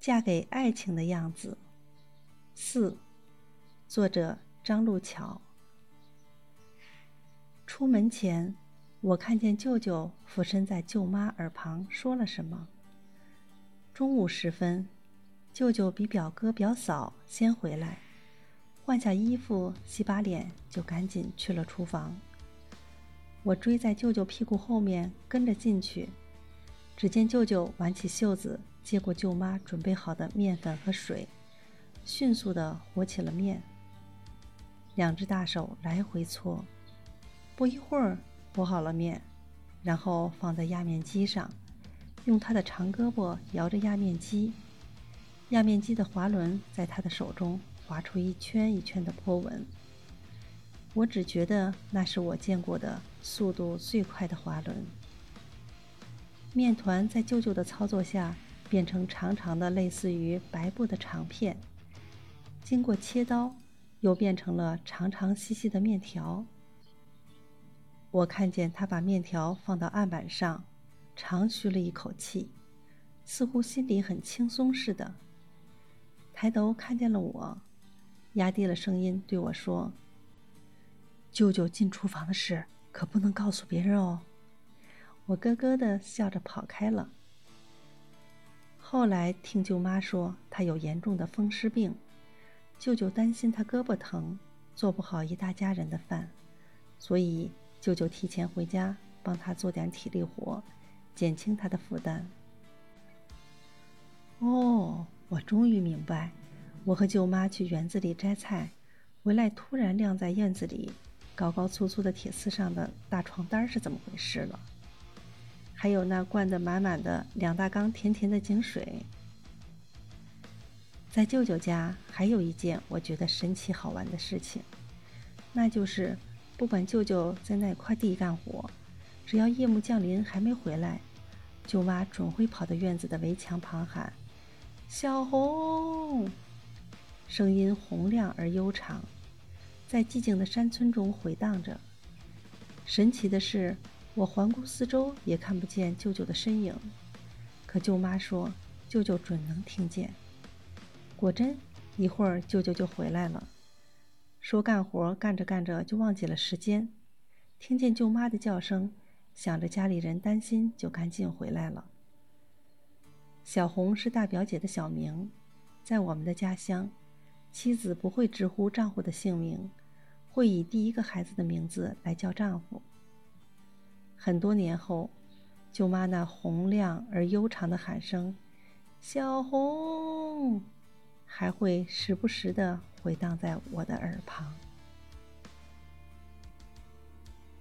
嫁给爱情的样子。四，作者张路桥。出门前，我看见舅舅俯身在舅妈耳旁说了什么。中午时分，舅舅比表哥表嫂先回来，换下衣服、洗把脸，就赶紧去了厨房。我追在舅舅屁股后面跟着进去，只见舅舅挽起袖子，接过舅妈准备好的面粉和水，迅速地和起了面。两只大手来回搓。不一会儿，和好了面，然后放在压面机上，用他的长胳膊摇着压面机，压面机的滑轮在他的手中划出一圈一圈的波纹。我只觉得那是我见过的速度最快的滑轮。面团在舅舅的操作下变成长长的，类似于白布的长片，经过切刀，又变成了长长细细的面条。我看见他把面条放到案板上，长吁了一口气，似乎心里很轻松似的。抬头看见了我，压低了声音对我说：“舅舅进厨房的事可不能告诉别人哦。”我咯咯的笑着跑开了。后来听舅妈说他有严重的风湿病，舅舅担心他胳膊疼，做不好一大家人的饭，所以。舅舅提前回家帮他做点体力活，减轻他的负担。哦，我终于明白，我和舅妈去园子里摘菜，回来突然晾在院子里高高粗粗的铁丝上的大床单是怎么回事了。还有那灌得满满的两大缸甜甜的井水。在舅舅家还有一件我觉得神奇好玩的事情，那就是。不管舅舅在哪块地干活，只要夜幕降临还没回来，舅妈准会跑到院子的围墙旁喊：“小红！”声音洪亮而悠长，在寂静的山村中回荡着。神奇的是，我环顾四周也看不见舅舅的身影，可舅妈说舅舅准能听见。果真，一会儿舅舅就回来了。说干活干着干着就忘记了时间，听见舅妈的叫声，想着家里人担心，就赶紧回来了。小红是大表姐的小名，在我们的家乡，妻子不会直呼丈夫的姓名，会以第一个孩子的名字来叫丈夫。很多年后，舅妈那洪亮而悠长的喊声“小红”。还会时不时的回荡在我的耳旁。